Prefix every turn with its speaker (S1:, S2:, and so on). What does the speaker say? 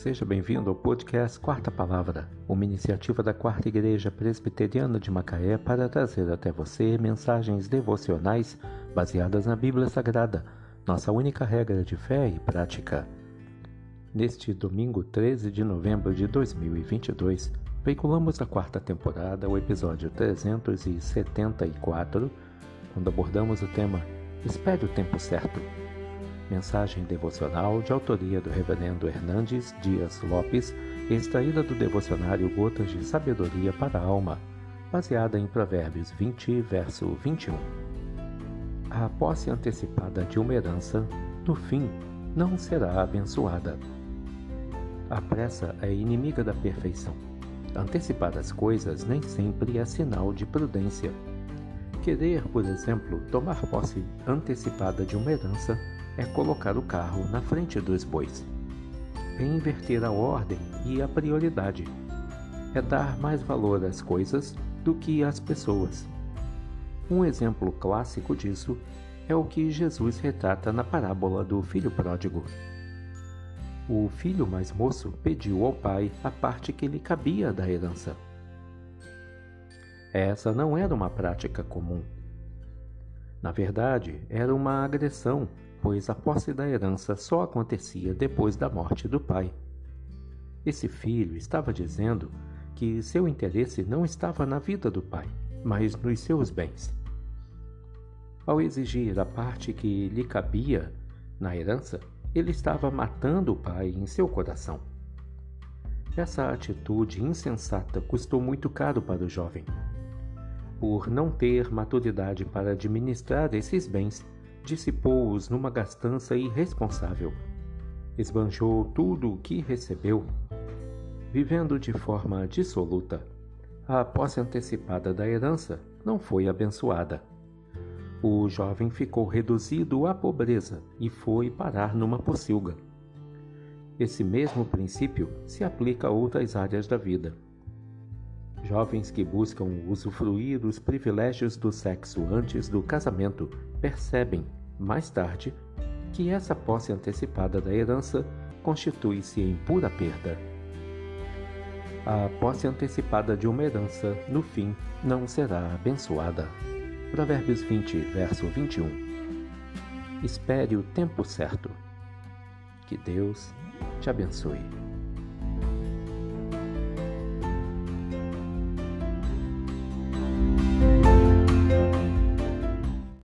S1: Seja bem-vindo ao podcast Quarta Palavra, uma iniciativa da Quarta Igreja Presbiteriana de Macaé para trazer até você mensagens devocionais baseadas na Bíblia Sagrada, nossa única regra de fé e prática. Neste domingo 13 de novembro de 2022, veiculamos a quarta temporada, o episódio 374, quando abordamos o tema Espere o tempo certo Mensagem devocional de autoria do Reverendo Hernandes Dias Lopes, extraída do devocionário Gotas de Sabedoria para a Alma, baseada em Provérbios 20, verso 21. A posse antecipada de uma herança, no fim, não será abençoada. A pressa é inimiga da perfeição. Antecipar as coisas nem sempre é sinal de prudência. Querer, por exemplo, tomar posse antecipada de uma herança é colocar o carro na frente dos bois. É inverter a ordem e a prioridade. É dar mais valor às coisas do que às pessoas. Um exemplo clássico disso é o que Jesus retrata na parábola do filho pródigo. O filho mais moço pediu ao pai a parte que lhe cabia da herança. Essa não era uma prática comum. Na verdade, era uma agressão pois a posse da herança só acontecia depois da morte do pai. Esse filho estava dizendo que seu interesse não estava na vida do pai, mas nos seus bens. Ao exigir a parte que lhe cabia na herança, ele estava matando o pai em seu coração. Essa atitude insensata custou muito caro para o jovem. Por não ter maturidade para administrar esses bens, dissipou-os numa gastança irresponsável. Esbanjou tudo o que recebeu, vivendo de forma dissoluta. A posse antecipada da herança não foi abençoada. O jovem ficou reduzido à pobreza e foi parar numa pocilga. Esse mesmo princípio se aplica a outras áreas da vida. Jovens que buscam usufruir os privilégios do sexo antes do casamento percebem, mais tarde, que essa posse antecipada da herança constitui-se em pura perda. A posse antecipada de uma herança, no fim, não será abençoada. Provérbios 20, verso 21. Espere o tempo certo. Que Deus te abençoe.